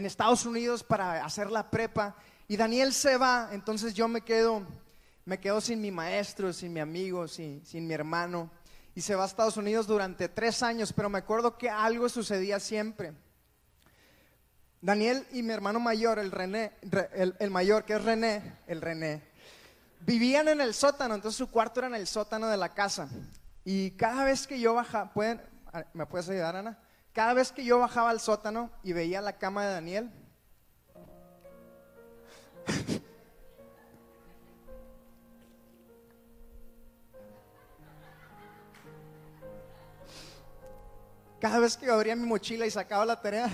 en Estados Unidos para hacer la prepa y Daniel se va, entonces yo me quedo, me quedo sin mi maestro, sin mi amigo, sin, sin mi hermano y se va a Estados Unidos durante tres años, pero me acuerdo que algo sucedía siempre. Daniel y mi hermano mayor, el René, el, el mayor que es René, el René, vivían en el sótano, entonces su cuarto era en el sótano de la casa. Y cada vez que yo bajaba, ¿pueden, ¿me puedes ayudar, Ana? Cada vez que yo bajaba al sótano y veía la cama de Daniel, cada vez que abría mi mochila y sacaba la tarea,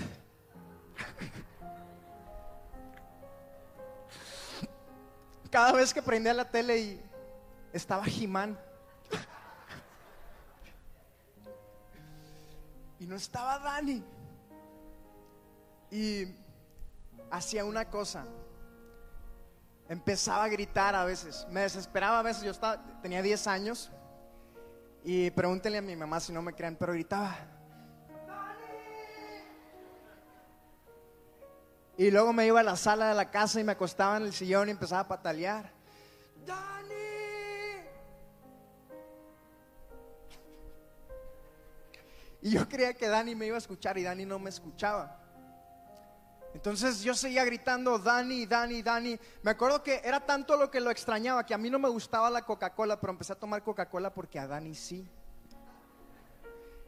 cada vez que prendía la tele y estaba Jimán. Y no estaba Dani. Y hacía una cosa. Empezaba a gritar a veces. Me desesperaba a veces. Yo estaba, tenía 10 años. Y pregúntenle a mi mamá si no me creen, pero gritaba. Y luego me iba a la sala de la casa y me acostaba en el sillón y empezaba a patalear. ¡Dani! Y yo creía que Dani me iba a escuchar y Dani no me escuchaba. Entonces yo seguía gritando, Dani, Dani, Dani. Me acuerdo que era tanto lo que lo extrañaba que a mí no me gustaba la Coca-Cola, pero empecé a tomar Coca-Cola porque a Dani sí.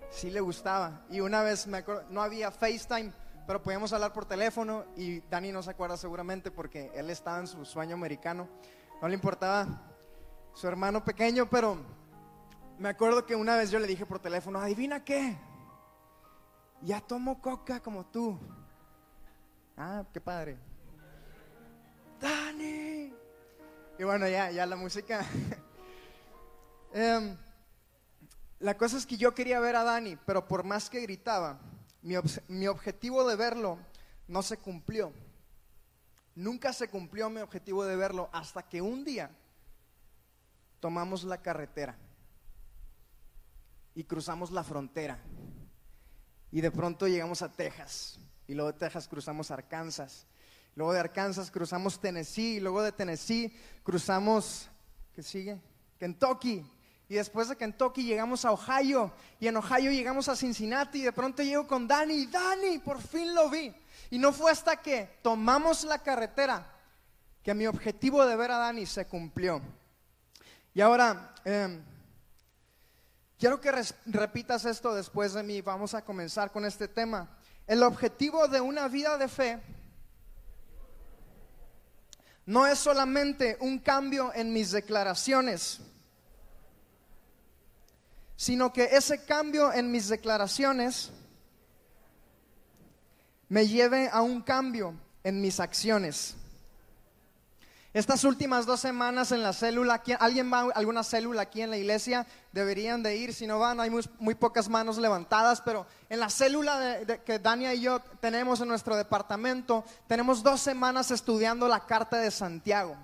Sí le gustaba. Y una vez me acuerdo, no había FaceTime pero podíamos hablar por teléfono y Dani no se acuerda seguramente porque él estaba en su sueño americano. No le importaba su hermano pequeño, pero me acuerdo que una vez yo le dije por teléfono, adivina qué, ya tomo coca como tú. Ah, qué padre. Dani. Y bueno, ya, ya la música. Em, la cosa es que yo quería ver a Dani, pero por más que gritaba, mi, objetivo de verlo no se cumplió. Nunca se cumplió mi objetivo de verlo hasta que un día tomamos la carretera y cruzamos la frontera. Y de pronto llegamos a Texas. Y luego de Texas cruzamos Arkansas. Luego de Arkansas cruzamos Tennessee. Y luego de Tennessee cruzamos, ¿qué sigue? Kentucky. Y después de Kentucky llegamos a Ohio. Y en Ohio llegamos a Cincinnati. Y de pronto llego con Dani. Dani, por fin lo vi. Y no fue hasta que tomamos la carretera que mi objetivo de ver a Dani se cumplió. Y ahora, em, quiero que repitas esto después de mí. Vamos a comenzar con este tema. El objetivo de una vida de fe no es solamente un cambio en mis declaraciones sino que ese cambio en mis declaraciones me lleve a un cambio en mis acciones. Estas últimas dos semanas en la célula, ¿alguien va a alguna célula aquí en la iglesia? Deberían de ir, si no van, hay muy, pocas manos levantadas, pero en la célula que Dania y yo tenemos en nuestro departamento, tenemos dos semanas estudiando la carta de Santiago.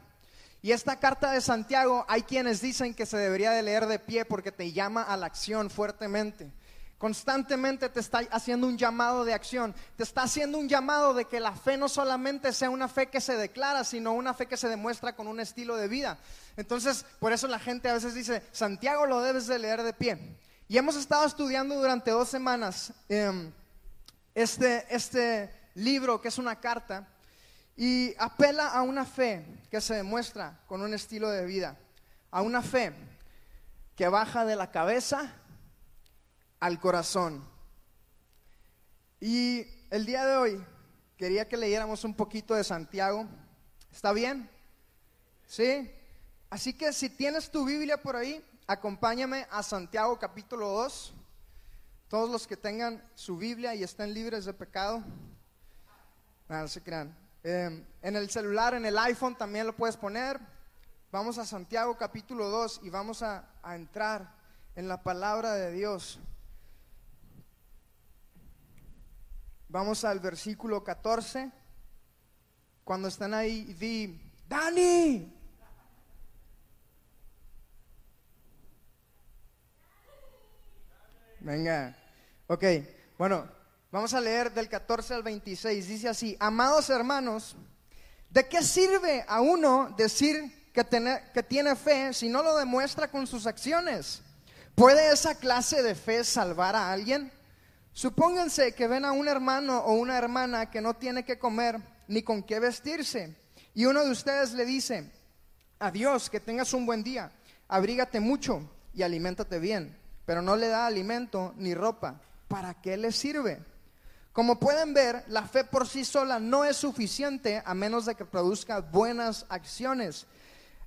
Y esta carta de Santiago hay quienes dicen que se debería de leer de pie porque te llama a la acción fuertemente. Constantemente te está haciendo un llamado de acción. Te está haciendo un llamado de que la fe no solamente sea una fe que se declara, sino una fe que se demuestra con un estilo de vida. Entonces, por eso la gente a veces dice, Santiago lo debes de leer de pie. Y hemos estado estudiando durante dos semanas em, este, este libro que es una carta y apela a una fe que se demuestra con un estilo de vida, a una fe que baja de la cabeza al corazón. Y el día de hoy quería que leyéramos un poquito de Santiago. ¿Está bien? ¿Sí? Así que si tienes tu Biblia por ahí, acompáñame a Santiago capítulo 2. Todos los que tengan su Biblia y estén libres de pecado, no se crean. Em, en el celular, en el iPhone también lo puedes poner. Vamos a Santiago capítulo 2 y vamos a entrar en la palabra de Dios. Vamos al versículo 14. Cuando están ahí, di, Dani. Venga. Ok, bueno, Vamos a leer del 14 al 26. Dice así, amados hermanos, ¿de qué sirve a uno decir que, que tiene fe si no lo demuestra con sus acciones? ¿Puede esa clase de fe salvar a alguien? Supónganse que ven a un hermano o una hermana que no tiene que comer ni con qué vestirse. Y uno de ustedes le dice, adiós, que tengas un buen día, abrígate mucho y aliméntate bien, pero no le da alimento ni ropa. ¿Para qué le sirve? Como pueden ver, la fe por sí sola no es suficiente a menos de que produzca buenas acciones.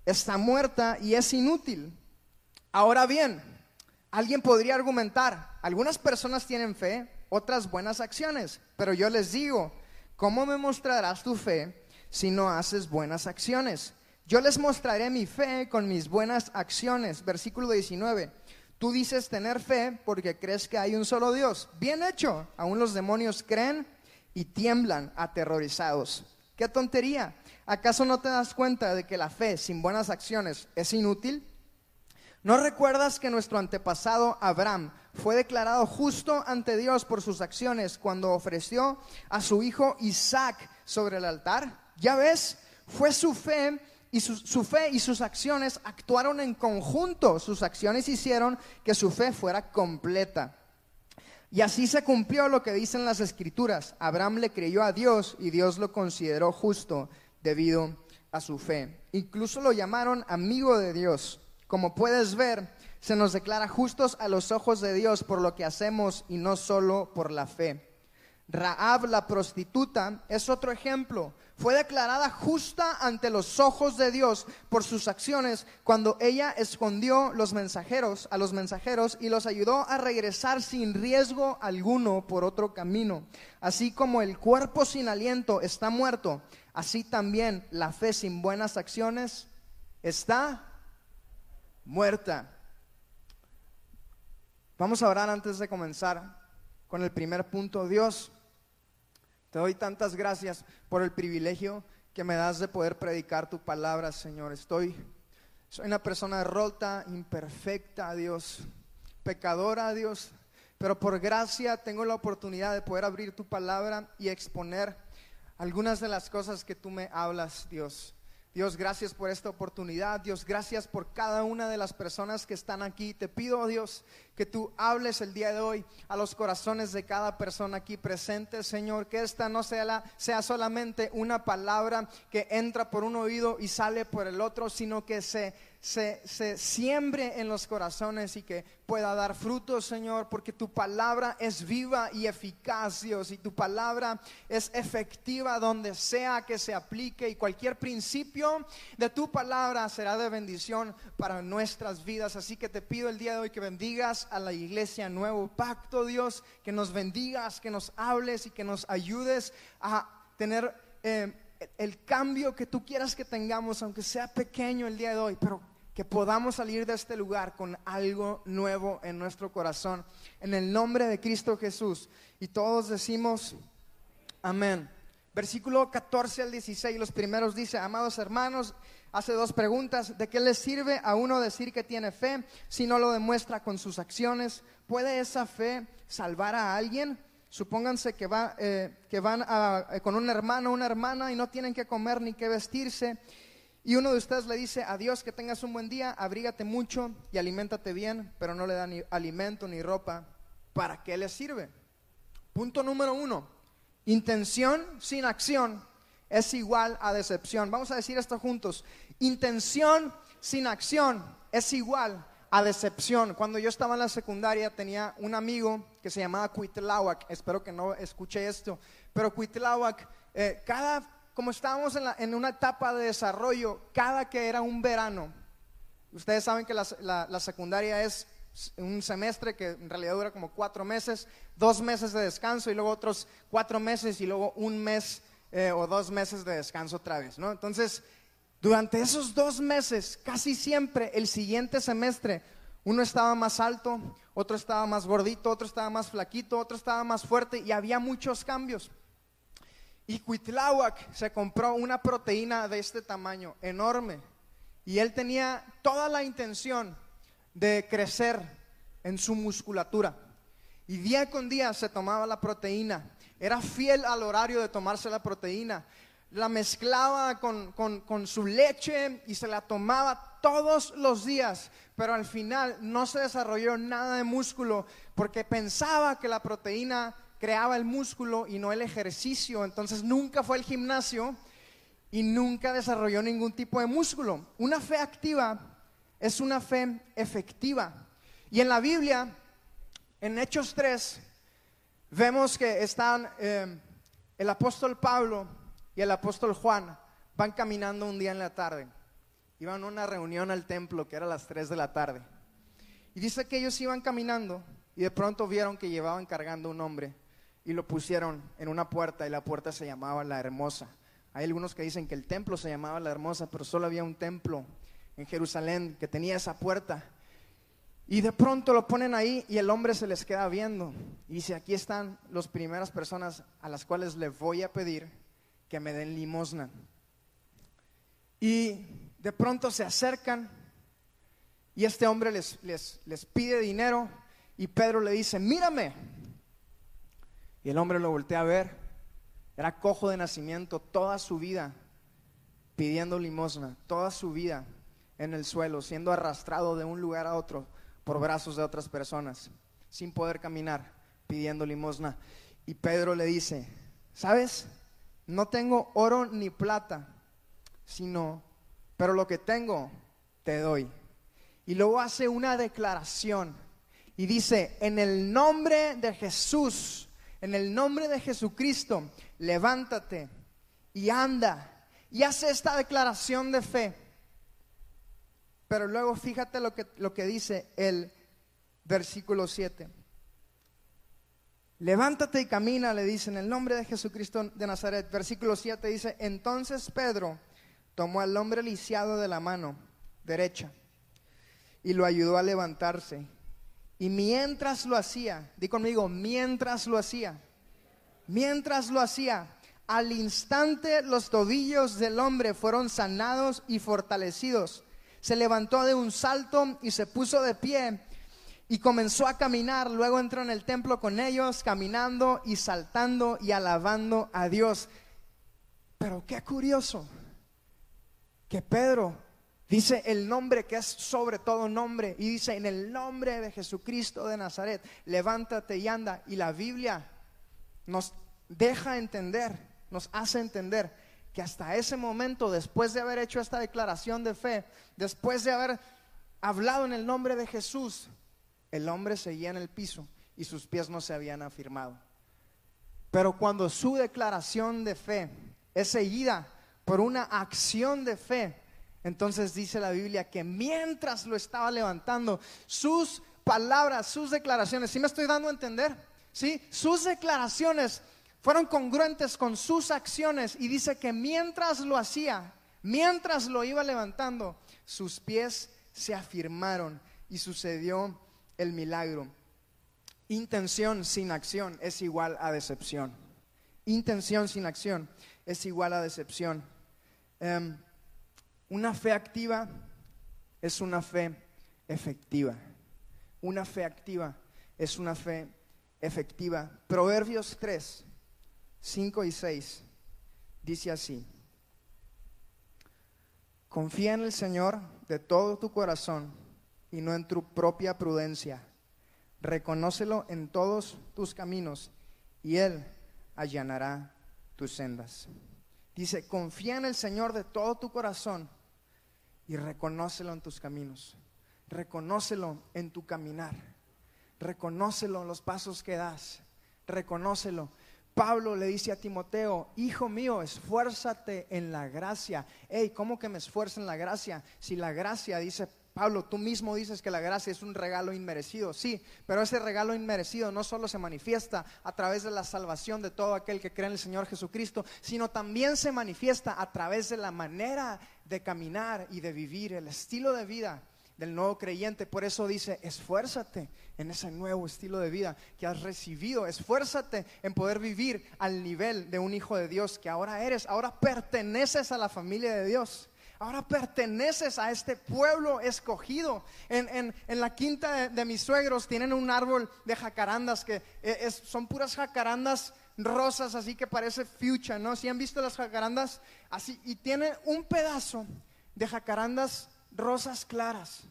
Está muerta y es inútil. Ahora bien, alguien podría argumentar, algunas personas tienen fe, otras buenas acciones, pero yo les digo, ¿cómo me mostrarás tu fe si no haces buenas acciones? Yo les mostraré mi fe con mis buenas acciones. Versículo 19. Tú dices tener fe porque crees que hay un solo Dios. Bien hecho. Aún los demonios creen y tiemblan aterrorizados. ¡Qué tontería! ¿Acaso no te das cuenta de que la fe sin buenas acciones es inútil? ¿No recuerdas que nuestro antepasado Abraham fue declarado justo ante Dios por sus acciones cuando ofreció a su hijo Isaac sobre el altar? Ya ves, fue su fe y su, fe y sus acciones actuaron en conjunto. Sus acciones hicieron que su fe fuera completa. Y así se cumplió lo que dicen las escrituras. Abraham le creyó a Dios y Dios lo consideró justo debido a su fe. Incluso lo llamaron amigo de Dios. Como puedes ver, se nos declara justos a los ojos de Dios por lo que hacemos y no solo por la fe. Raab la prostituta es otro ejemplo fue declarada justa ante los ojos de Dios por sus acciones cuando ella escondió los mensajeros a los mensajeros y los ayudó a regresar sin riesgo alguno por otro camino. Así como el cuerpo sin aliento está muerto, así también la fe sin buenas acciones está muerta. Vamos a orar antes de comenzar con el primer punto. Dios, te doy tantas gracias por el privilegio que me das de poder predicar tu palabra, Señor. Estoy, soy una persona rota, imperfecta, Dios, pecadora, Dios, pero por gracia tengo la oportunidad de poder abrir tu palabra y exponer algunas de las cosas que tú me hablas, Dios. Dios, gracias por esta oportunidad. Dios, gracias por cada una de las personas que están aquí. Te pido, Dios, que tú hables el día de hoy a los corazones de cada persona aquí presente, Señor. Que esta no sea, la, sea solamente una palabra que entra por un oído y sale por el otro, sino que se se, siembre en los corazones y que pueda dar frutos, Señor, porque tu palabra es viva y eficaz, Dios, y tu palabra es efectiva donde sea que se aplique y cualquier principio de tu palabra será de bendición para nuestras vidas. Así que te pido el día de hoy que bendigas a la iglesia Nuevo Pacto, Dios, que nos bendigas, que nos hables y que nos ayudes a tener... Eh, el cambio que tú quieras que tengamos, aunque sea pequeño el día de hoy, pero que podamos salir de este lugar con algo nuevo en nuestro corazón. En el nombre de Cristo Jesús. Y todos decimos, amén. Versículo 14 al 16, los primeros dice, amados hermanos, hace dos preguntas. ¿De qué le sirve a uno decir que tiene fe si no lo demuestra con sus acciones? ¿Puede esa fe salvar a alguien? Supónganse que, va, eh, que van eh, con un hermano o una hermana y no tienen que comer ni que vestirse. Y uno de ustedes le dice, adiós, que tengas un buen día, abrígate mucho y aliméntate bien, pero no le da ni alimento ni ropa. ¿Para qué le sirve? Punto número uno, intención sin acción es igual a decepción. Vamos a decir esto juntos. Intención sin acción es igual a decepción. Cuando yo estaba en la secundaria tenía un amigo que se llamaba Cuitlawak, espero que no escuche esto, pero Cuitlawak, eh, cada, como estábamos en, una etapa de desarrollo, cada que era un verano, ustedes saben que la, secundaria es un semestre que en realidad dura como cuatro meses, dos meses de descanso y luego otros cuatro meses y luego un mes eh, o dos meses de descanso otra vez, ¿no? Entonces, durante esos dos meses, casi siempre el siguiente semestre, uno estaba más alto, otro estaba más gordito, otro estaba más flaquito, otro estaba más fuerte y había muchos cambios. Y Cuitláhuac se compró una proteína de este tamaño, enorme, y él tenía toda la intención de crecer en su musculatura. Y día con día se tomaba la proteína. Era fiel al horario de tomarse la proteína. La mezclaba con, con su leche y se la tomaba todos los días. Pero al final no se desarrolló nada de músculo porque pensaba que la proteína creaba el músculo y no el ejercicio. Entonces nunca fue al gimnasio y nunca desarrolló ningún tipo de músculo. Una fe activa es una fe efectiva. Y en la Biblia, en Hechos 3, vemos que están eh, el apóstol Pablo y el apóstol Juan van caminando un día en la tarde. Iban a una reunión al templo que era a las 3 de la tarde. Y dice que ellos iban caminando y de pronto vieron que llevaban cargando un hombre y lo pusieron en una puerta y la puerta se llamaba La Hermosa. Hay algunos que dicen que el templo se llamaba La Hermosa, pero solo había un templo en Jerusalén que tenía esa puerta. Y de pronto lo ponen ahí y el hombre se les queda viendo. Y dice, aquí están las primeras personas a las cuales le voy a pedir que me den limosna. Y de pronto se acercan y este hombre les, les, les pide dinero y Pedro le dice, mírame. El hombre lo voltea a ver. Era cojo de nacimiento toda su vida pidiendo limosna, toda su vida en el suelo, siendo arrastrado de un lugar a otro por brazos de otras personas, sin poder caminar, pidiendo limosna. Y Pedro le dice, ¿sabes? No tengo oro ni plata, sino, pero lo que tengo, te doy. Y luego hace una declaración y dice, en el nombre de Jesús, en el nombre de Jesucristo, levántate y anda. Y hace esta declaración de fe. Pero luego fíjate lo que, lo que dice el versículo 7. Levántate y camina, le dice en el nombre de Jesucristo de Nazaret. Versículo 7 dice, entonces Pedro tomó al hombre lisiado de la mano derecha y lo ayudó a levantarse. Y mientras lo hacía, di conmigo, mientras lo hacía, mientras lo hacía, al instante los tobillos del hombre fueron sanados y fortalecidos. Se levantó de un salto y se puso de pie y comenzó a caminar. Luego entró en el templo con ellos, caminando y saltando y alabando a Dios. Pero qué curioso que Pedro Dice el nombre que es sobre todo nombre. Y dice, en el nombre de Jesucristo de Nazaret, levántate y anda. Y la Biblia nos deja entender, nos hace entender que hasta ese momento, después de haber hecho esta declaración de fe, después de haber hablado en el nombre de Jesús, el hombre seguía en el piso y sus pies no se habían afirmado. Pero cuando su declaración de fe es seguida por una acción de fe, entonces dice la Biblia que mientras lo estaba levantando, sus palabras, sus declaraciones, ¿sí me estoy dando a entender? ¿Sí? Sus declaraciones fueron congruentes con sus acciones y dice que mientras lo hacía, mientras lo iba levantando, sus pies se afirmaron y sucedió el milagro. Intención sin acción es igual a decepción. Intención sin acción es igual a decepción. Em, una fe activa es una fe efectiva. Una fe activa es una fe efectiva. Proverbios 3, 5 y 6 dice así. Confía en el Señor de todo tu corazón y no en tu propia prudencia. Reconócelo en todos tus caminos y Él allanará tus sendas. Dice, confía en el Señor de todo tu corazón y reconócelo en tus caminos. Reconócelo en tu caminar. Reconócelo en los pasos que das. Reconócelo. Pablo le dice a Timoteo, hijo mío, esfuérzate en la gracia. Hey, ¿cómo que me esfuerzo en la gracia? Si la gracia, dice Pablo, tú mismo dices que la gracia es un regalo inmerecido, sí, pero ese regalo inmerecido no solo se manifiesta a través de la salvación de todo aquel que cree en el Señor Jesucristo, sino también se manifiesta a través de la manera de caminar y de vivir, el estilo de vida del nuevo creyente. Por eso dice, esfuérzate en ese nuevo estilo de vida que has recibido. Esfuérzate en poder vivir al nivel de un hijo de Dios que ahora eres. Ahora perteneces a la familia de Dios. Ahora perteneces a este pueblo escogido. En, la quinta de, mis suegros tienen un árbol de jacarandas que e, son puras jacarandas rosas, así que parece fucha, ¿no? Si han visto las jacarandas, así, y tiene un pedazo de jacarandas rosas claras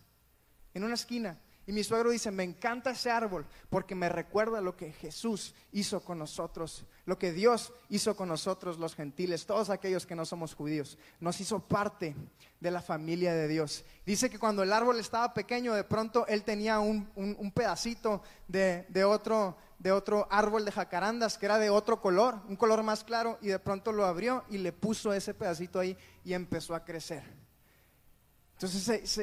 en una esquina. Y mi suegro dice, me encanta ese árbol porque me recuerda lo que Jesús hizo con nosotros, lo que Dios hizo con nosotros los gentiles, todos aquellos que no somos judíos. Nos hizo parte de la familia de Dios. Dice que cuando el árbol estaba pequeño, de pronto él tenía un, pedacito de, de, otro, de otro árbol de jacarandas que era de otro color, un color más claro, y de pronto lo abrió y le puso ese pedacito ahí y empezó a crecer. Entonces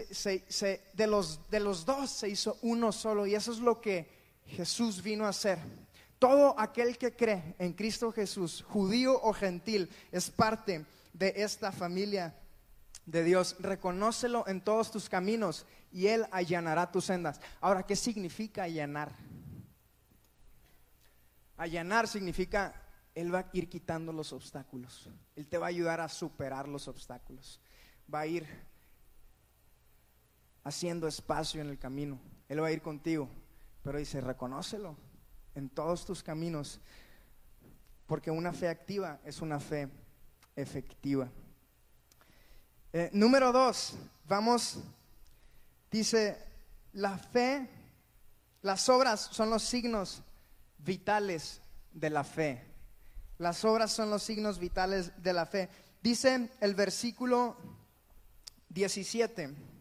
de, los, de los dos se hizo uno solo y eso es lo que Jesús vino a hacer. Todo aquel que cree en Cristo Jesús, judío o gentil, es parte de esta familia de Dios. Reconócelo en todos tus caminos y Él allanará tus sendas. Ahora, ¿qué significa allanar? Allanar significa Él va a ir quitando los obstáculos. Él te va a ayudar a superar los obstáculos. Va a ir haciendo espacio en el camino. Él va a ir contigo. Pero dice, reconócelo en todos tus caminos. Porque una fe activa es una fe efectiva. Eh, número dos, vamos, dice, la fe, las obras son los signos vitales de la fe. Las obras son los signos vitales de la fe. Dice el versículo 17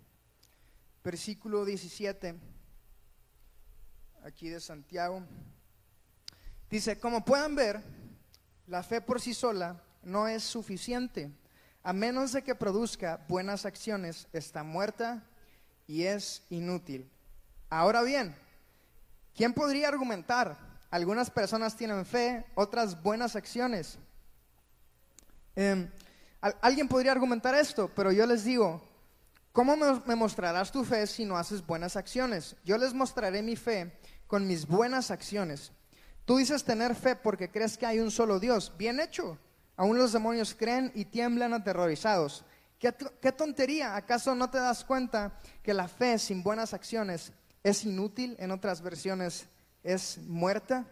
versículo 17, aquí de Santiago, dice, como puedan ver, la fe por sí sola no es suficiente. A menos de que produzca buenas acciones, está muerta y es inútil. Ahora bien, ¿quién podría argumentar? Algunas personas tienen fe, otras buenas acciones. Em, alguien podría argumentar esto, pero yo les digo, ¿Cómo me mostrarás tu fe si no haces buenas acciones? Yo les mostraré mi fe con mis buenas acciones. Tú dices tener fe porque crees que hay un solo Dios. Bien hecho. Aún los demonios creen y tiemblan aterrorizados. ¿Qué, ¿Qué, tontería? ¿Acaso no te das cuenta que la fe sin buenas acciones es inútil? En otras versiones es muerta.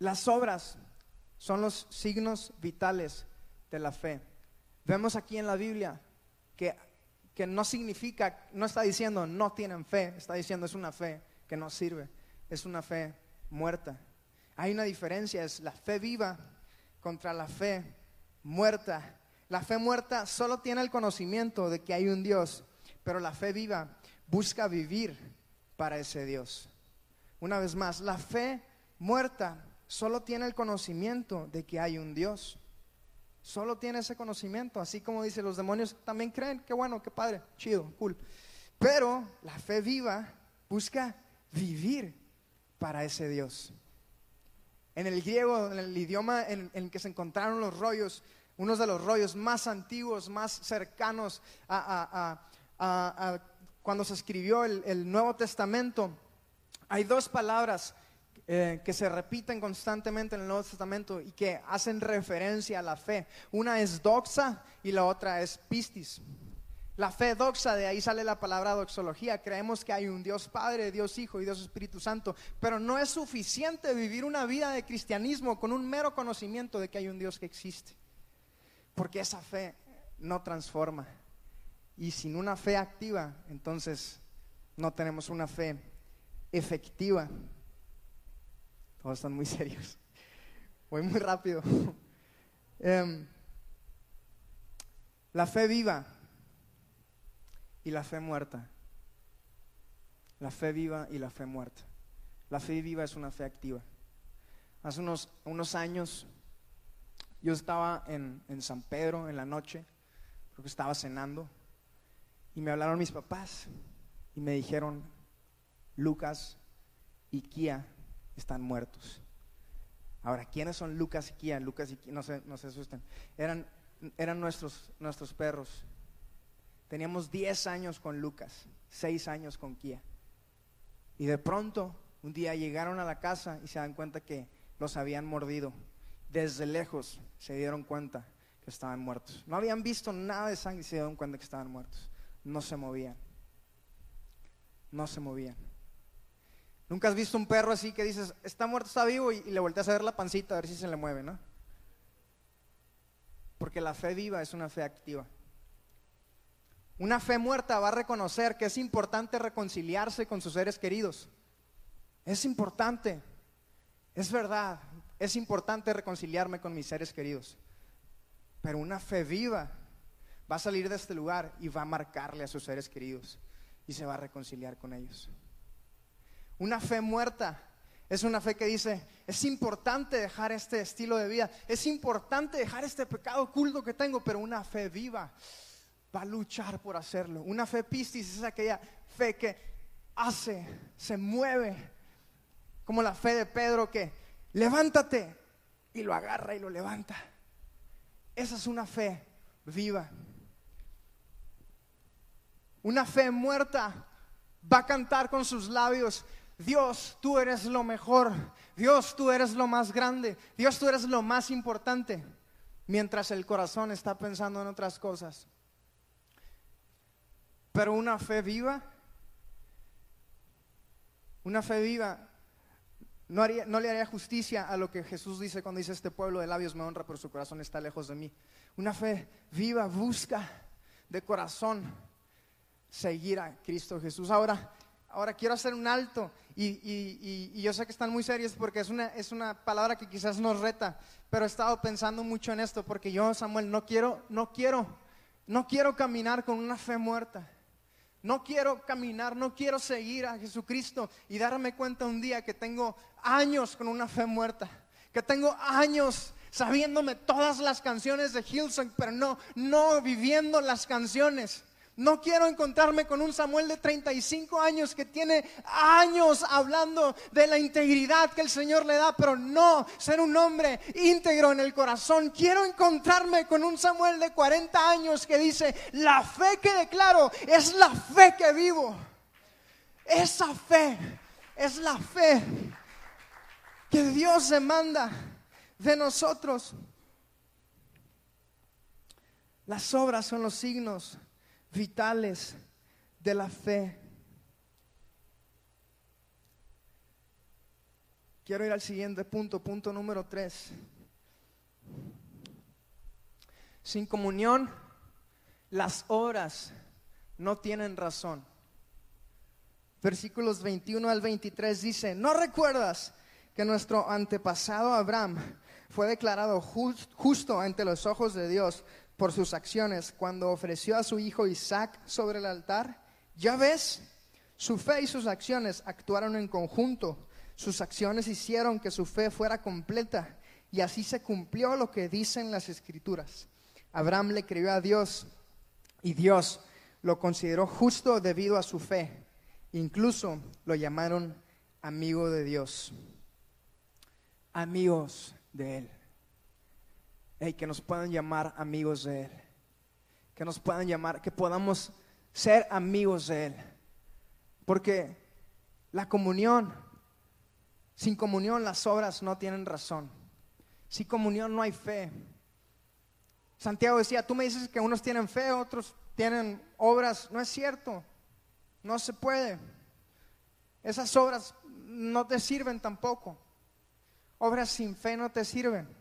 Las obras son los signos vitales de la fe. Vemos aquí en la Biblia que, no significa, no está diciendo no tienen fe, está diciendo es una fe que no sirve, es una fe muerta. Hay una diferencia, es la fe viva contra la fe muerta. La fe muerta solo tiene el conocimiento de que hay un Dios, pero la fe viva busca vivir para ese Dios. Una vez más, la fe muerta solo tiene el conocimiento de que hay un Dios. Solo tiene ese conocimiento, así como dice, los demonios también creen, qué bueno, qué padre, chido, cool. Pero la fe viva busca vivir para ese Dios. En el griego, en el idioma en, el que se encontraron los rollos, unos de los rollos más antiguos, más cercanos a, cuando se escribió el Nuevo Testamento, hay dos palabras eh, que se repiten constantemente en el Nuevo Testamento y que hacen referencia a la fe. Una es doxa y la otra es pistis. La fe doxa, de ahí sale la palabra doxología. Creemos que hay un Dios Padre, Dios Hijo y Dios Espíritu Santo, pero no es suficiente vivir una vida de cristianismo con un mero conocimiento de que hay un Dios que existe, porque esa fe no transforma. Y sin una fe activa, entonces no tenemos una fe efectiva. Todos están muy serios. Voy muy rápido. Em, la fe viva y la fe muerta. La fe viva y la fe muerta. La fe viva es una fe activa. Hace unos, unos años yo estaba en, en San Pedro en la noche, creo que estaba cenando, y me hablaron mis papás y me dijeron, Lucas y Kia están muertos. Ahora, ¿quiénes son Lucas y Kia? Lucas y Kia, no se, no se asusten. Eran, eran nuestros, nuestros perros. Teníamos 10 años con Lucas, 6 años con Kia. Y de pronto, un día llegaron a la casa y se dan cuenta que los habían mordido. Desde lejos se dieron cuenta que estaban muertos. No habían visto nada de sangre y se dieron cuenta que estaban muertos. No se movían. No se movían. Nunca has visto un perro así que dices, está muerto, está vivo, y, le volteas a ver la pancita a ver si se le mueve, ¿no? Porque la fe viva es una fe activa. Una fe muerta va a reconocer que es importante reconciliarse con sus seres queridos. Es importante, es verdad, es importante reconciliarme con mis seres queridos. Pero una fe viva va a salir de este lugar y va a marcarle a sus seres queridos y se va a reconciliar con ellos. Una fe muerta es una fe que dice, es importante dejar este estilo de vida, es importante dejar este pecado oculto que tengo, pero una fe viva va a luchar por hacerlo. Una fe pistis es aquella fe que hace, se mueve, como la fe de Pedro que levántate y lo agarra y lo levanta. Esa es una fe viva. Una fe muerta va a cantar con sus labios, Dios, tú eres lo mejor. Dios, tú eres lo más grande. Dios, tú eres lo más importante. Mientras el corazón está pensando en otras cosas. Pero una fe viva, una fe viva, no, le haría justicia a lo que Jesús dice cuando dice, este pueblo de labios me honra, pero su corazón está lejos de mí. Una fe viva busca de corazón seguir a Cristo Jesús. Ahora, ahora quiero hacer un alto y, yo sé que están muy serios porque es una, es una palabra que quizás nos reta, pero he estado pensando mucho en esto porque yo, Samuel, no quiero, no quiero, no quiero caminar con una fe muerta. No quiero caminar, no quiero seguir a Jesucristo y darme cuenta un día que tengo años con una fe muerta, que tengo años sabiéndome todas las canciones de Hillsong, pero no, no viviendo las canciones. No quiero encontrarme con un Samuel de 35 años que tiene años hablando de la integridad que el Señor le da, pero no ser un hombre íntegro en el corazón. Quiero encontrarme con un Samuel de 40 años que dice, la fe que declaro es la fe que vivo. Esa fe es la fe que Dios demanda de nosotros. Las obras son los signos vitales de la fe. Quiero ir al siguiente punto, punto número tres. Sin comunión, las horas no tienen razón. Versículos 21 al 23 dice, ¿no recuerdas que nuestro antepasado Abraham fue declarado justo ante los ojos de Dios por sus acciones cuando ofreció a su hijo Isaac sobre el altar? Ya ves, su fe y sus acciones actuaron en conjunto. Sus acciones hicieron que su fe fuera completa y así se cumplió lo que dicen las escrituras. Abraham le creyó a Dios y Dios lo consideró justo debido a su fe. Incluso lo llamaron amigo de Dios. Amigos de Él que nos puedan llamar amigos de Él. Que nos puedan llamar, que podamos ser amigos de Él. Porque la comunión, sin comunión las obras no tienen razón. Sin comunión no hay fe. Santiago decía, tú me dices que unos tienen fe, otros tienen obras. No es cierto. No se puede. Esas obras no te sirven tampoco. Obras sin fe no te sirven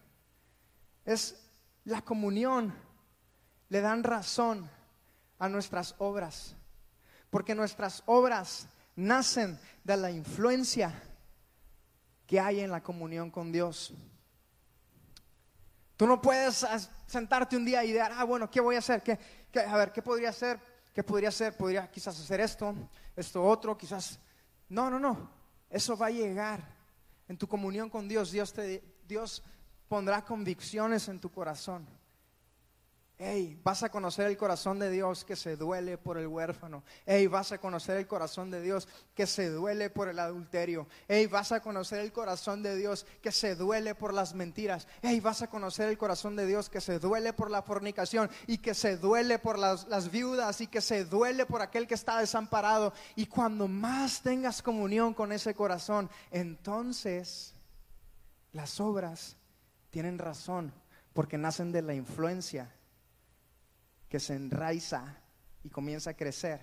es la comunión. Le dan razón a nuestras obras, porque nuestras obras nacen de la influencia que hay en la comunión con Dios. Tú no puedes sentarte un día y idear, ah, bueno, ¿qué voy a hacer? ¿Qué, a ver, ¿qué podría hacer? ¿Qué podría hacer? Podría quizás hacer esto, esto otro, quizás... No, no, no. Eso va a llegar en tu comunión con Dios. Dios, te, Dios pondrá convicciones en tu corazón. Hey, vas a conocer el corazón de Dios que se duele por el huérfano. Hey, vas a conocer el corazón de Dios que se duele por el adulterio. Hey, vas a conocer el corazón de Dios que se duele por las mentiras. Hey, vas a conocer el corazón de Dios que se duele por la fornicación y que se duele por las, las viudas y que se duele por aquel que está desamparado. Y cuando más tengas comunión con ese corazón, entonces las obras tienen razón, porque nacen de la influencia que se enraiza y comienza a crecer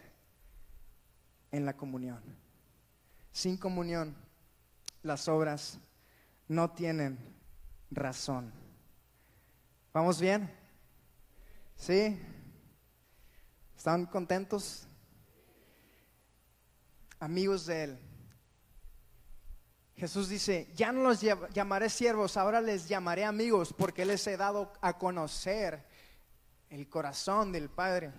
en la comunión. Sin comunión, las obras no tienen razón. ¿Vamos bien? ¿Sí? ¿Están contentos? Amigos de Él. Jesús dice, ya no los llamaré siervos, ahora les llamaré amigos porque les he dado a conocer el corazón del Padre.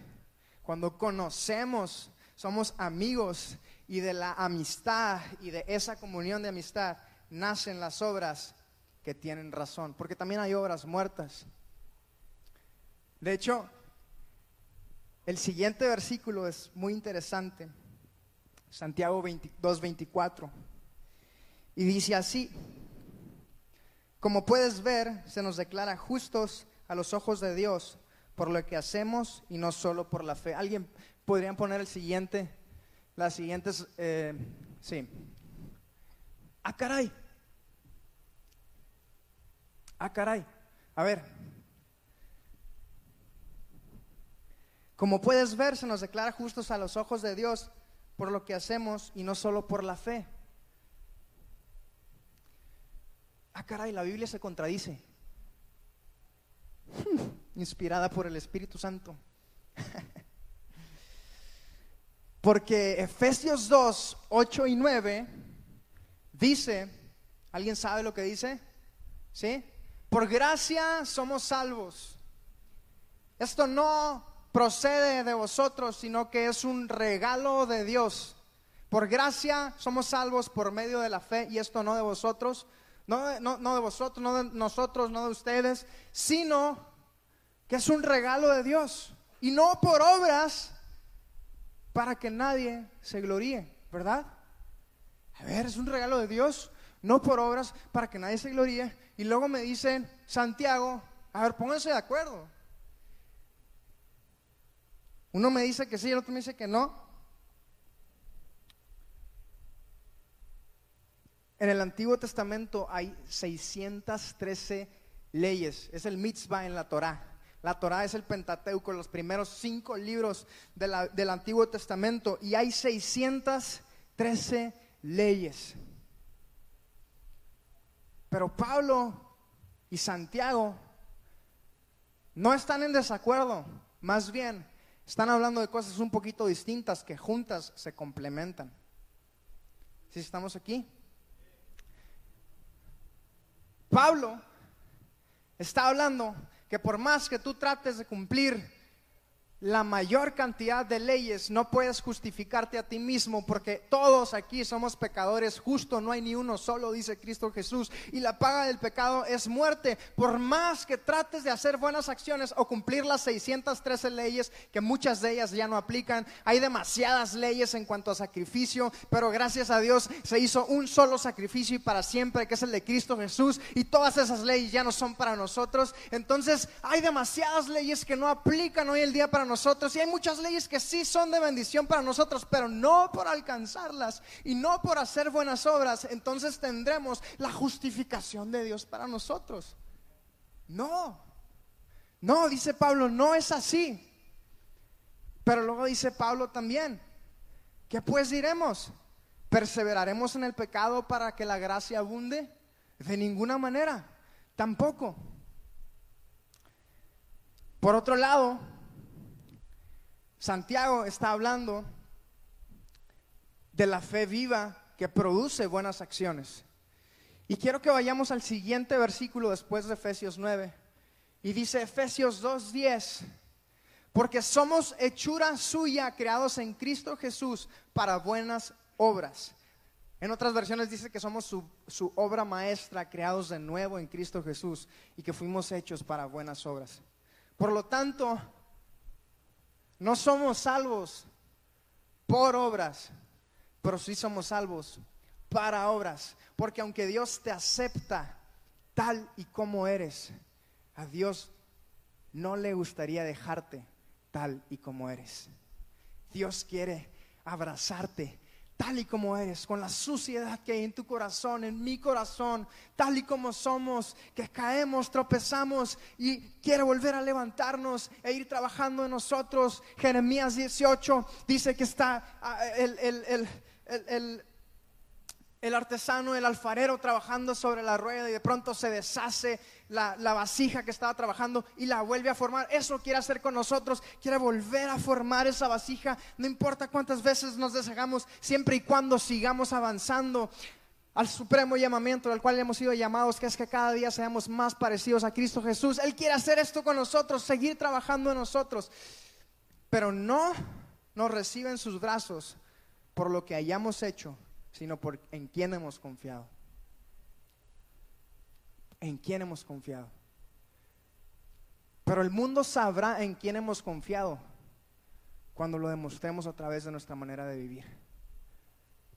Cuando conocemos, somos amigos y de la amistad y de esa comunión de amistad nacen las obras que tienen razón, porque también hay obras muertas. De hecho, el siguiente versículo es muy interesante, Santiago 22, 24, y dice así, como puedes ver, se nos declara justos a los ojos de Dios por lo que hacemos y no solo por la fe. ¿Alguien podrían poner el siguiente? Las siguientes, eh, sí. Ah, caray. Ah, caray. A ver. Como puedes ver, se nos declara justos a los ojos de Dios por lo que hacemos y no solo por la fe. Ah, caray, la Biblia se contradice. Inspirada por el Espíritu Santo. Porque Efesios 2, 8 y 9 dice, ¿alguien sabe lo que dice? ¿Sí? Por gracia somos salvos. Esto no procede de vosotros, sino que es un regalo de Dios. Por gracia somos salvos por medio de la fe y esto no de vosotros, no, no, no de vosotros, no de nosotros, no de ustedes, sino que es un regalo de Dios y no por obras para que nadie se gloríe, ¿verdad? A ver, es un regalo de Dios, no por obras para que nadie se gloríe. Y luego me dicen, Santiago, a ver, pónganse de acuerdo. Uno me dice que sí, el otro me dice que no. En el Antiguo Testamento hay 613 leyes, es el mitzvah en la Torah. La Torah es el Pentateuco, los primeros cinco libros del Antiguo Testamento, y hay 613 leyes. Pero Pablo y Santiago no están en desacuerdo, más bien están hablando de cosas un poquito distintas que juntas se complementan. ¿Sí estamos aquí? Pablo está hablando que por más que tú trates de cumplir la mayor cantidad de leyes, no puedes justificarte a ti mismo porque todos aquí somos pecadores, justo no hay ni uno solo, dice Cristo Jesús, y la paga del pecado es muerte. Por más que trates de hacer buenas acciones o cumplir las 613 leyes, que muchas de ellas ya no aplican, hay demasiadas leyes en cuanto a sacrificio, pero gracias a Dios se hizo un solo sacrificio y para siempre, que es el de Cristo Jesús, y todas esas leyes ya no son para nosotros. Entonces hay demasiadas leyes que no aplican hoy el día para nosotros. Y hay muchas leyes que sí son de bendición para nosotros, pero no por alcanzarlas y no por hacer buenas obras. Entonces tendremos la justificación de Dios para nosotros. No, no, dice Pablo, no es así. Pero luego dice Pablo también, ¿qué pues diremos? ¿Perseveraremos en el pecado para que la gracia abunde? De ninguna manera, tampoco. Por otro lado, Santiago está hablando de la fe viva que produce buenas acciones. Y quiero que vayamos al siguiente versículo después de Efesios 9. Y dice Efesios 2.10, porque somos hechura suya, creados en Cristo Jesús para buenas obras. En otras versiones dice que somos su, su obra maestra, creados de nuevo en Cristo Jesús y que fuimos hechos para buenas obras. Por lo tanto, no somos salvos por obras, pero sí somos salvos para obras. Porque aunque Dios te acepta tal y como eres, a Dios no le gustaría dejarte tal y como eres. Dios quiere abrazarte tal y como eres, con la suciedad que hay en tu corazón, en mi corazón, tal y como somos, que caemos, tropezamos y quiere volver a levantarnos e ir trabajando en nosotros. Jeremías 18 dice que está ah, el, el, el, el el artesano, el alfarero trabajando sobre la rueda y de pronto se deshace la, vasija que estaba trabajando y la vuelve a formar. Eso quiere hacer con nosotros, quiere volver a formar esa vasija. No importa cuántas veces nos deshagamos, siempre y cuando sigamos avanzando al supremo llamamiento al cual hemos sido llamados, que es que cada día seamos más parecidos a Cristo Jesús. Él quiere hacer esto con nosotros, seguir trabajando en nosotros, pero no nos recibe en sus brazos por lo que hayamos hecho sino por en quién hemos confiado. En quién hemos confiado. Pero el mundo sabrá en quién hemos confiado cuando lo demostremos a través de nuestra manera de vivir.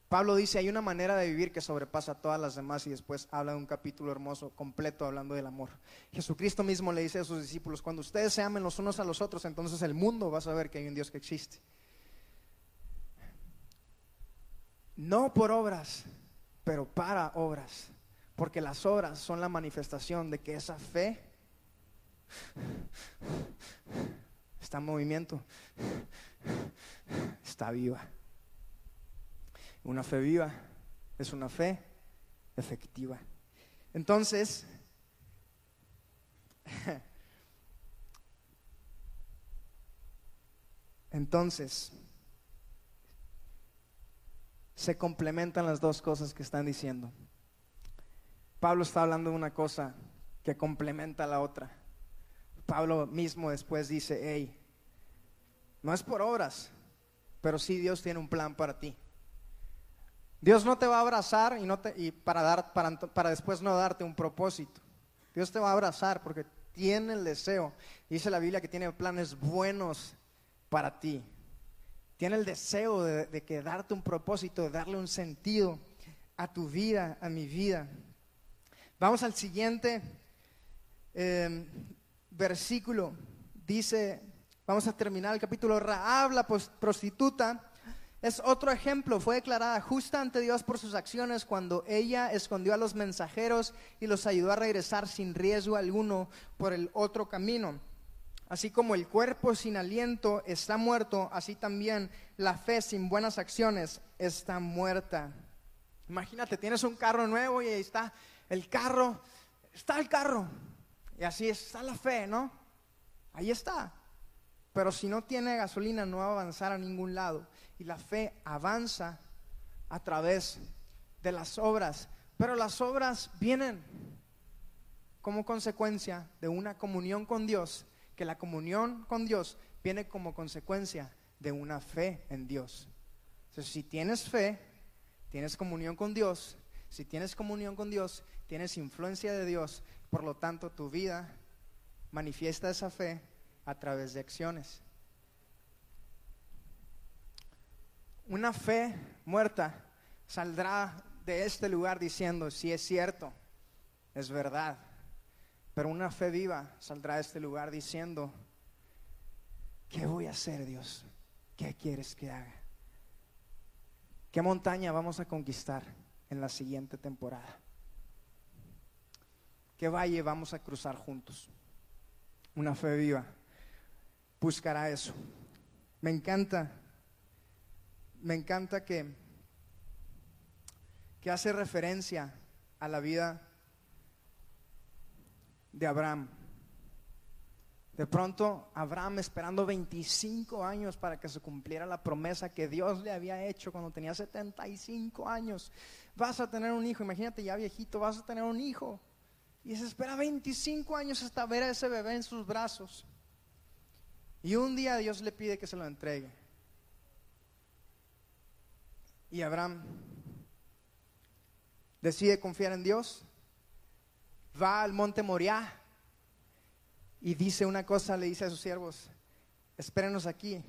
Pablo dice, hay una manera de vivir que sobrepasa todas las demás y después habla de un capítulo hermoso, completo, hablando del amor. Jesucristo mismo le dice a sus discípulos, cuando ustedes se amen los unos a los otros, entonces el mundo va a saber que hay un Dios que existe. No por obras, pero para obras, porque las obras son la manifestación de que esa fe está en movimiento, está viva. Una fe viva es una fe efectiva. Entonces, entonces, se complementan las dos cosas que están diciendo. Pablo está hablando de una cosa que complementa a la otra. Pablo mismo después dice, hey, no es por obras, pero sí Dios tiene un plan para ti. Dios no te va a abrazar y, no te, y para, dar, para, para después no darte un propósito. Dios te va a abrazar porque tiene el deseo. Dice la Biblia que tiene planes buenos para ti tiene el deseo de, que darte un propósito, de darle un sentido a tu vida, a mi vida. Vamos al siguiente em, versículo. Dice, vamos a terminar el capítulo, Raab, la prostituta, es otro ejemplo, fue declarada justa ante Dios por sus acciones cuando ella escondió a los mensajeros y los ayudó a regresar sin riesgo alguno por el otro camino. Así como el cuerpo sin aliento está muerto, así también la fe sin buenas acciones está muerta. Imagínate, tienes un carro nuevo y ahí está el carro, está el carro. Y así está la fe, ¿no? Ahí está. Pero si no tiene gasolina no va a avanzar a ningún lado. Y la fe avanza a través de las obras. Pero las obras vienen como consecuencia de una comunión con Dios que la comunión con Dios viene como consecuencia de una fe en Dios. Entonces, si tienes fe, tienes comunión con Dios. Si tienes comunión con Dios, tienes influencia de Dios. Por lo tanto, tu vida manifiesta esa fe a través de acciones. Una fe muerta saldrá de este lugar diciendo, si es cierto, es verdad, pero una fe viva saldrá de este lugar diciendo, ¿qué voy a hacer Dios? ¿Qué quieres que haga? ¿Qué montaña vamos a conquistar en la siguiente temporada? ¿Qué valle vamos a cruzar juntos? Una fe viva buscará eso. Me encanta, me encanta que, que hace referencia a la vida de Abraham. De pronto, Abraham esperando 25 años para que se cumpliera la promesa que Dios le había hecho cuando tenía 75 años. Vas a tener un hijo, imagínate ya viejito, vas a tener un hijo. Y se espera 25 años hasta ver a ese bebé en sus brazos. Y un día Dios le pide que se lo entregue. Y Abraham decide confiar en Dios va al monte Moriah y dice una cosa, le dice a sus siervos, espérenos aquí.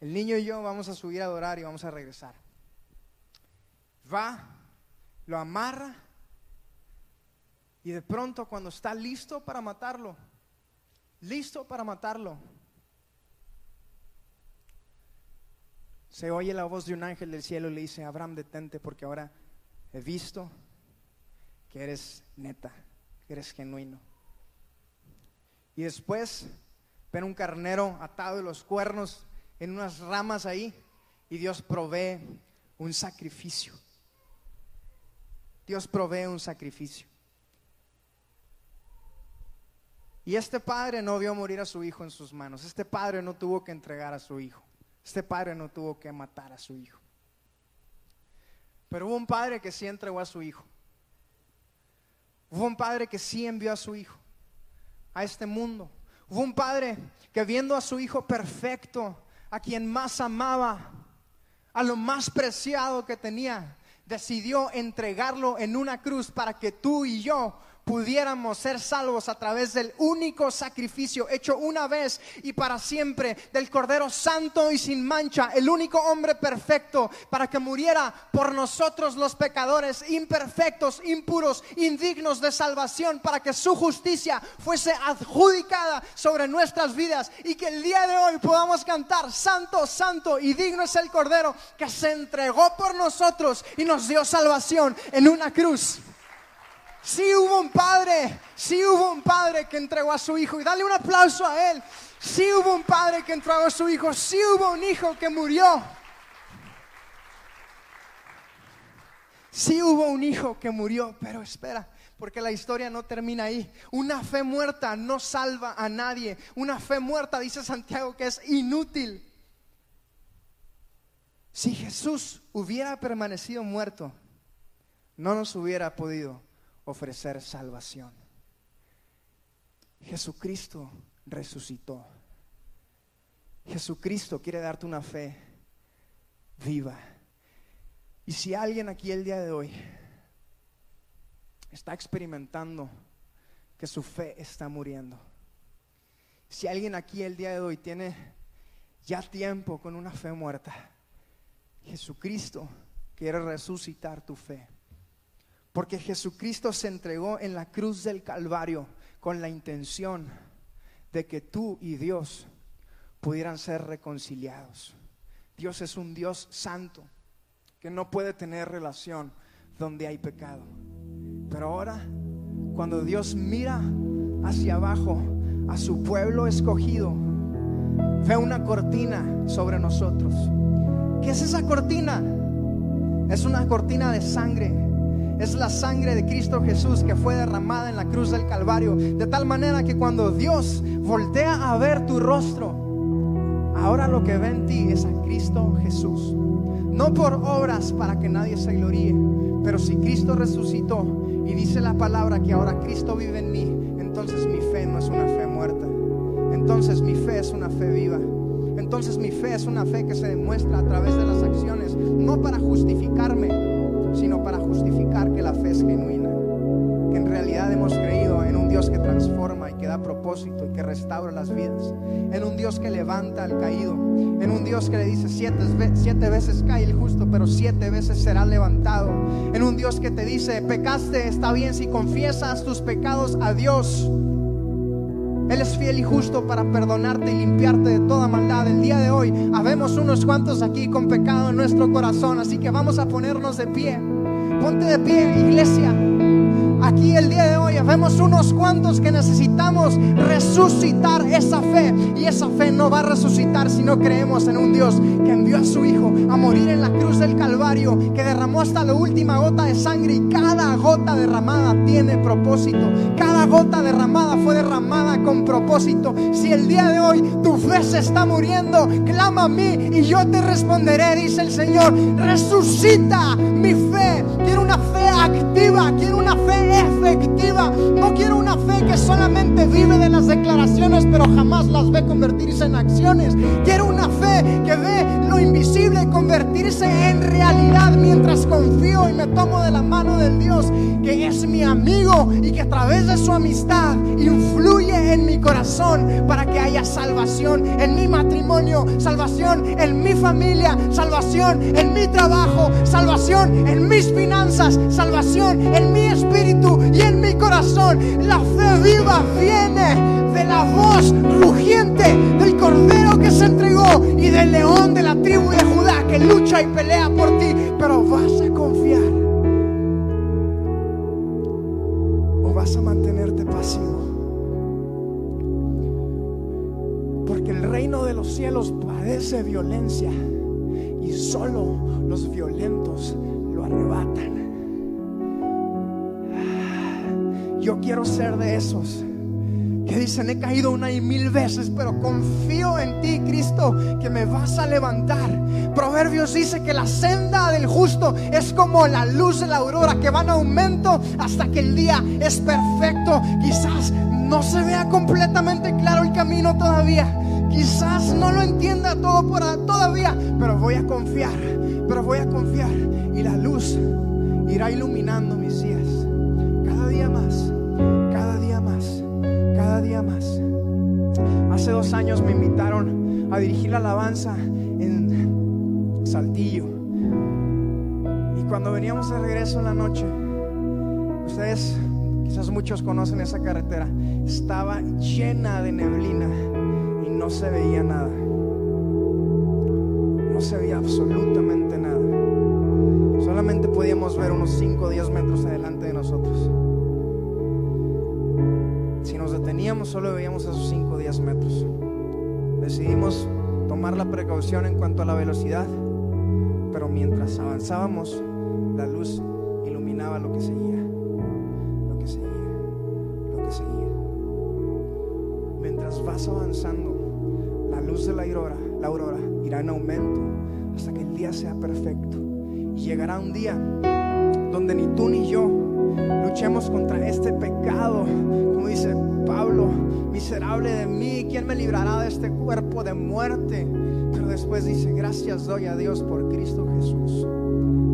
El niño y yo vamos a subir a adorar y vamos a regresar. Va, lo amarra y de pronto cuando está listo para matarlo, listo para matarlo, se oye la voz de un ángel del cielo y le dice, Abraham, detente porque ahora he visto que eres neta, eres genuino. Y después ven un carnero atado de los cuernos en unas ramas ahí y Dios provee un sacrificio. Dios provee un sacrificio. Y este padre no vio morir a su hijo en sus manos. Este padre no tuvo que entregar a su hijo. Este padre no tuvo que matar a su hijo. Pero hubo un padre que sí entregó a su hijo. Hubo un padre que sí envió a su hijo a este mundo. Hubo un padre que viendo a su hijo perfecto, a quien más amaba, a lo más preciado que tenía, decidió entregarlo en una cruz para que tú y yo pudiéramos ser salvos a través del único sacrificio hecho una vez y para siempre del Cordero Santo y sin mancha, el único hombre perfecto para que muriera por nosotros los pecadores, imperfectos, impuros, indignos de salvación, para que su justicia fuese adjudicada sobre nuestras vidas y que el día de hoy podamos cantar, Santo, Santo y digno es el Cordero que se entregó por nosotros y nos dio salvación en una cruz. Sí hubo un padre, sí hubo un padre que entregó a su hijo. Y dale un aplauso a él. Sí hubo un padre que entregó a su hijo. Sí hubo un hijo que murió. Sí hubo un hijo que murió, pero espera, porque la historia no termina ahí. Una fe muerta no salva a nadie. Una fe muerta, dice Santiago, que es inútil. Si Jesús hubiera permanecido muerto, no nos hubiera podido ofrecer salvación. Jesucristo resucitó. Jesucristo quiere darte una fe viva. Y si alguien aquí el día de hoy está experimentando que su fe está muriendo, si alguien aquí el día de hoy tiene ya tiempo con una fe muerta, Jesucristo quiere resucitar tu fe. Porque Jesucristo se entregó en la cruz del Calvario con la intención de que tú y Dios pudieran ser reconciliados. Dios es un Dios santo que no puede tener relación donde hay pecado. Pero ahora, cuando Dios mira hacia abajo a su pueblo escogido, ve una cortina sobre nosotros. ¿Qué es esa cortina? Es una cortina de sangre es la sangre de Cristo Jesús que fue derramada en la cruz del Calvario. De tal manera que cuando Dios voltea a ver tu rostro, ahora lo que ve en ti es a Cristo Jesús. No por obras para que nadie se gloríe, pero si Cristo resucitó y dice la palabra que ahora Cristo vive en mí, entonces mi fe no es una fe muerta. Entonces mi fe es una fe viva. Entonces mi fe es una fe que se demuestra a través de las acciones, no para justificarme, sino para justificar que la fe es genuina, que en realidad hemos creído en un Dios que transforma y que da propósito y que restaura las vidas, en un Dios que levanta al caído, en un Dios que le dice siete, siete veces cae el justo, pero siete veces será levantado, en un Dios que te dice, pecaste, está bien si confiesas tus pecados a Dios. Él es fiel y justo para perdonarte y limpiarte de toda maldad. El día de hoy habemos unos cuantos aquí con pecado en nuestro corazón, así que vamos a ponernos de pie. Ponte de pie, iglesia. Aquí el día de hoy vemos unos cuantos que necesitamos resucitar esa fe. Y esa fe no va a resucitar si no creemos en un Dios que envió a su Hijo a morir en la cruz del Calvario, que derramó hasta la última gota de sangre. Y cada gota derramada tiene propósito. Cada gota derramada fue derramada con propósito. Si el día de hoy tu fe se está muriendo, clama a mí y yo te responderé, dice el Señor. Resucita mi fe. Quiero una fe activa, quiero una fe efectiva. No quiero una fe que solamente vive de las declaraciones, pero jamás las ve convertirse en acciones. Quiero una fe que ve lo invisible convertirse en realidad mientras confío y me tomo de la mano del Dios que es mi amigo y que a través de su amistad influye en mi corazón para que haya salvación en mi matrimonio, salvación en mi familia, salvación en mi trabajo, salvación en mis finanzas, salvación en mi espíritu y en mi corazón. La fe viva viene de la voz rugiente del Cordero que se entregó y del león de la tribu de Judá que lucha y pelea por ti, pero vas a confiar. O vas a mantenerte pasivo. Porque el reino de los cielos padece violencia y solo los violentos arrebatan. Yo quiero ser de esos que dicen, he caído una y mil veces, pero confío en ti, Cristo, que me vas a levantar. Proverbios dice que la senda del justo es como la luz de la aurora, que va en aumento hasta que el día es perfecto. Quizás no se vea completamente claro el camino todavía. Quizás no lo entienda todo por todavía, pero voy a confiar, pero voy a confiar. Y la luz irá iluminando mis días cada día más día más. Hace dos años me invitaron a dirigir la alabanza en Saltillo. Y cuando veníamos de regreso en la noche, ustedes, quizás muchos conocen esa carretera, estaba llena de neblina y no se veía nada. No se veía absolutamente nada. Solamente podíamos ver unos 5 o 10 metros adelante de nosotros teníamos solo veíamos esos 5 o 10 metros. Decidimos tomar la precaución en cuanto a la velocidad, pero mientras avanzábamos, la luz iluminaba lo que seguía, lo que seguía, lo que seguía. Mientras vas avanzando, la luz de la aurora, la aurora irá en aumento hasta que el día sea perfecto. Y llegará un día donde ni tú ni yo luchemos contra este pecado, como dice Pablo, miserable de mí, ¿quién me librará de este cuerpo de muerte? Pero después dice, gracias doy a Dios por Cristo Jesús.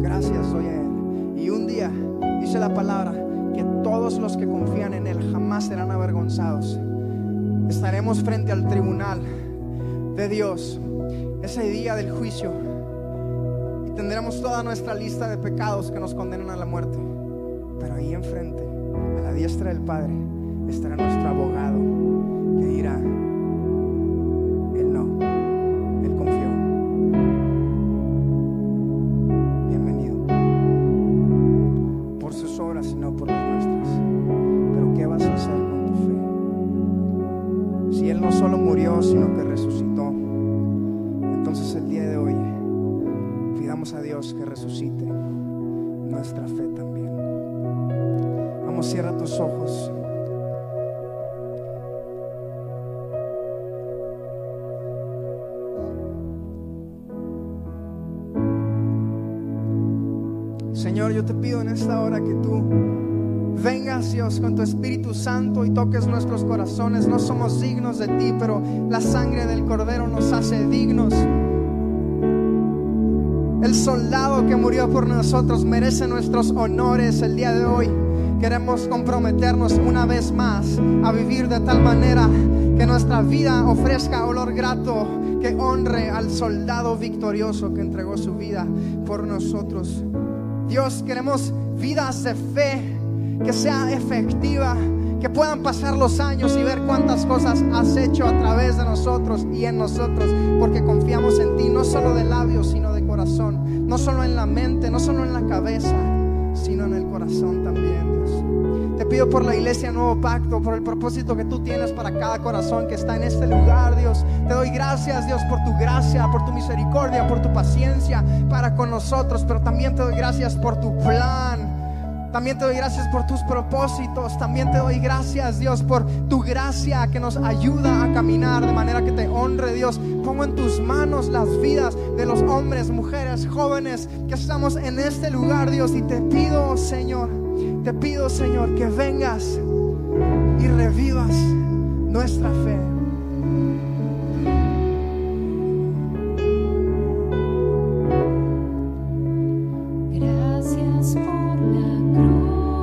Gracias doy a Él. Y un día dice la palabra que todos los que confían en Él jamás serán avergonzados. Estaremos frente al tribunal de Dios, ese día del juicio, y tendremos toda nuestra lista de pecados que nos condenan a la muerte. Pero ahí enfrente, a la diestra del Padre, estará nuestro abogado Espíritu Santo y toques nuestros corazones. No somos dignos de ti, pero la sangre del Cordero nos hace dignos. El soldado que murió por nosotros merece nuestros honores el día de hoy. Queremos comprometernos una vez más a vivir de tal manera que nuestra vida ofrezca olor grato, que honre al soldado victorioso que entregó su vida por nosotros. Dios, queremos vidas de fe que sea efectiva, que puedan pasar los años y ver cuántas cosas has hecho a través de nosotros y en nosotros, porque confiamos en ti, no solo de labios, sino de corazón, no solo en la mente, no solo en la cabeza, sino en el corazón también, Dios. Te pido por la iglesia Nuevo Pacto, por el propósito que tú tienes para cada corazón que está en este lugar, Dios. Te doy gracias, Dios, por tu gracia, por tu misericordia, por tu paciencia para con nosotros, pero también te doy gracias por tu plan. También te doy gracias por tus propósitos. También te doy gracias, Dios, por tu gracia que nos ayuda a caminar de manera que te honre, Dios. Pongo en tus manos las vidas de los hombres, mujeres, jóvenes que estamos en este lugar, Dios. Y te pido, Señor te pido, Señor, que vengas y revivas nuestra fe.